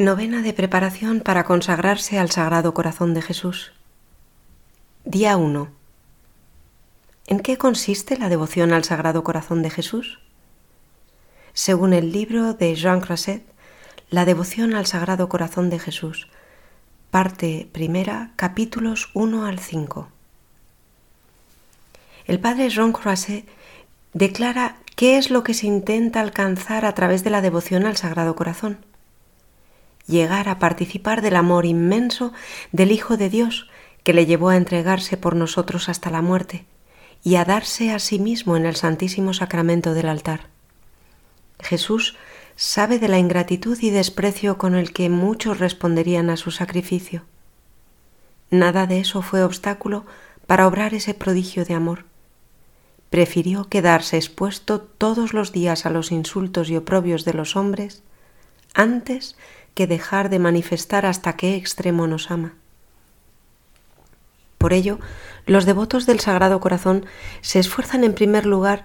Novena de preparación para consagrarse al Sagrado Corazón de Jesús. Día 1. ¿En qué consiste la devoción al Sagrado Corazón de Jesús? Según el libro de Jean Crasset, la devoción al Sagrado Corazón de Jesús, parte primera, capítulos 1 al 5. El padre Jean Crasset declara qué es lo que se intenta alcanzar a través de la devoción al Sagrado Corazón llegar a participar del amor inmenso del Hijo de Dios que le llevó a entregarse por nosotros hasta la muerte y a darse a sí mismo en el Santísimo Sacramento del altar. Jesús sabe de la ingratitud y desprecio con el que muchos responderían a su sacrificio. Nada de eso fue obstáculo para obrar ese prodigio de amor. Prefirió quedarse expuesto todos los días a los insultos y oprobios de los hombres antes que dejar de manifestar hasta qué extremo nos ama. Por ello, los devotos del Sagrado Corazón se esfuerzan en primer lugar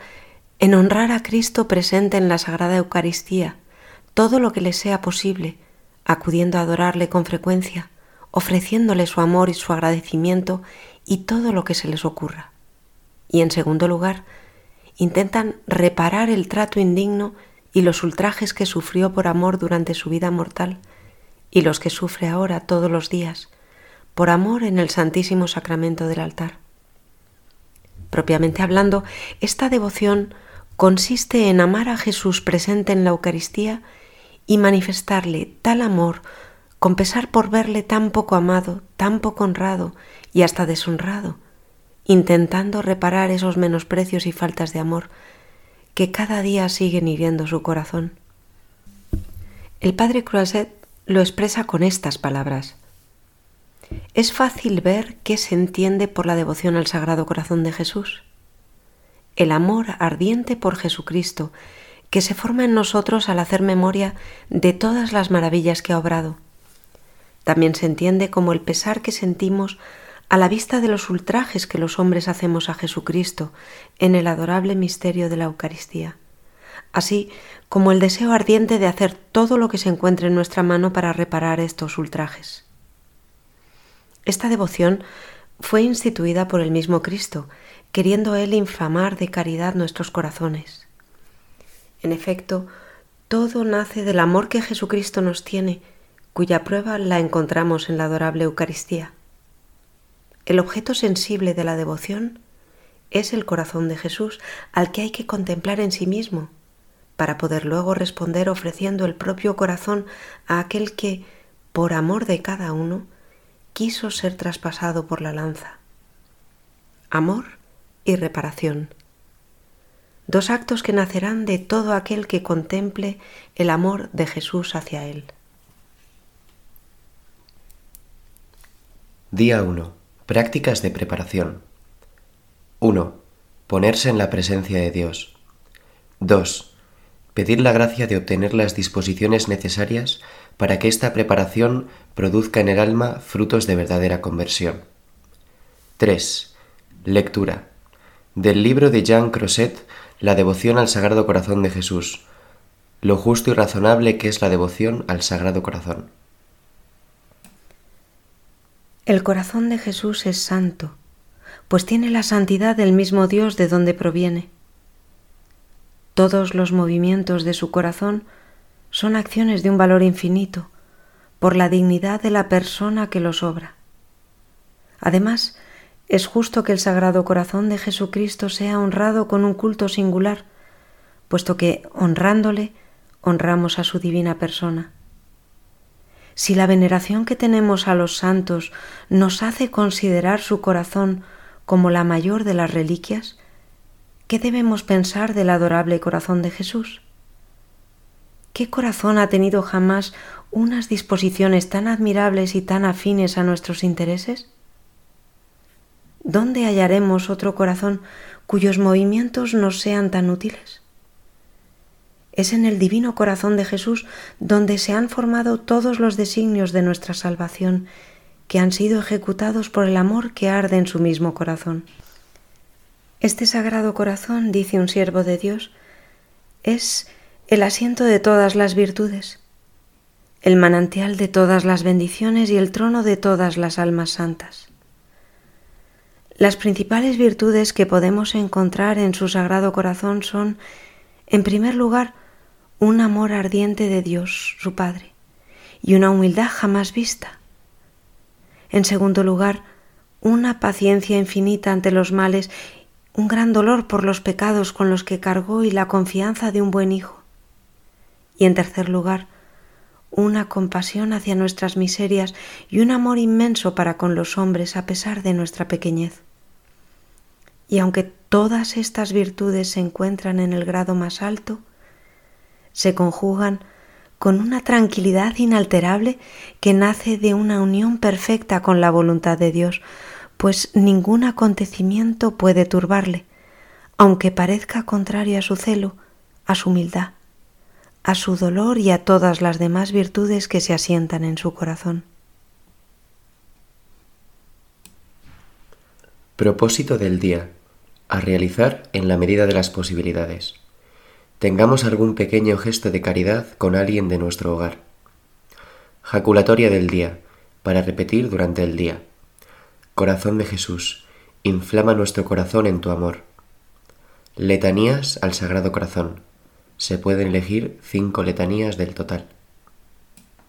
en honrar a Cristo presente en la Sagrada Eucaristía, todo lo que les sea posible, acudiendo a adorarle con frecuencia, ofreciéndole su amor y su agradecimiento y todo lo que se les ocurra. Y en segundo lugar, intentan reparar el trato indigno y los ultrajes que sufrió por amor durante su vida mortal y los que sufre ahora todos los días por amor en el Santísimo Sacramento del altar. Propiamente hablando, esta devoción consiste en amar a Jesús presente en la Eucaristía y manifestarle tal amor con pesar por verle tan poco amado, tan poco honrado y hasta deshonrado, intentando reparar esos menosprecios y faltas de amor que cada día siguen hiriendo su corazón. El padre Croiset lo expresa con estas palabras. Es fácil ver qué se entiende por la devoción al Sagrado Corazón de Jesús. El amor ardiente por Jesucristo que se forma en nosotros al hacer memoria de todas las maravillas que ha obrado. También se entiende como el pesar que sentimos a la vista de los ultrajes que los hombres hacemos a Jesucristo en el adorable misterio de la Eucaristía, así como el deseo ardiente de hacer todo lo que se encuentre en nuestra mano para reparar estos ultrajes. Esta devoción fue instituida por el mismo Cristo, queriendo Él inflamar de caridad nuestros corazones. En efecto, todo nace del amor que Jesucristo nos tiene, cuya prueba la encontramos en la adorable Eucaristía. El objeto sensible de la devoción es el corazón de Jesús, al que hay que contemplar en sí mismo, para poder luego responder ofreciendo el propio corazón a aquel que, por amor de cada uno, quiso ser traspasado por la lanza. Amor y reparación. Dos actos que nacerán de todo aquel que contemple el amor de Jesús hacia él. Día 1 Prácticas de preparación. 1. Ponerse en la presencia de Dios. 2. Pedir la gracia de obtener las disposiciones necesarias para que esta preparación produzca en el alma frutos de verdadera conversión. 3. Lectura. Del libro de Jean Crosset, La devoción al Sagrado Corazón de Jesús. Lo justo y razonable que es la devoción al Sagrado Corazón. El corazón de Jesús es santo, pues tiene la santidad del mismo Dios de donde proviene. Todos los movimientos de su corazón son acciones de un valor infinito, por la dignidad de la persona que los obra. Además, es justo que el Sagrado Corazón de Jesucristo sea honrado con un culto singular, puesto que, honrándole, honramos a su divina persona. Si la veneración que tenemos a los santos nos hace considerar su corazón como la mayor de las reliquias, ¿qué debemos pensar del adorable corazón de Jesús? ¿Qué corazón ha tenido jamás unas disposiciones tan admirables y tan afines a nuestros intereses? ¿Dónde hallaremos otro corazón cuyos movimientos nos sean tan útiles? Es en el divino corazón de Jesús donde se han formado todos los designios de nuestra salvación, que han sido ejecutados por el amor que arde en su mismo corazón. Este sagrado corazón, dice un siervo de Dios, es el asiento de todas las virtudes. el manantial de todas las bendiciones y el trono de todas las almas santas. Las principales virtudes que podemos encontrar en su sagrado corazón son, en primer lugar, un amor ardiente de Dios, su Padre, y una humildad jamás vista. En segundo lugar, una paciencia infinita ante los males, un gran dolor por los pecados con los que cargó y la confianza de un buen hijo. Y en tercer lugar, una compasión hacia nuestras miserias y un amor inmenso para con los hombres a pesar de nuestra pequeñez. Y aunque todas estas virtudes se encuentran en el grado más alto, se conjugan con una tranquilidad inalterable que nace de una unión perfecta con la voluntad de Dios, pues ningún acontecimiento puede turbarle, aunque parezca contrario a su celo, a su humildad a su dolor y a todas las demás virtudes que se asientan en su corazón. Propósito del día. A realizar en la medida de las posibilidades. Tengamos algún pequeño gesto de caridad con alguien de nuestro hogar. Jaculatoria del día, para repetir durante el día. Corazón de Jesús, inflama nuestro corazón en tu amor. Letanías al Sagrado Corazón se pueden elegir cinco letanías del total.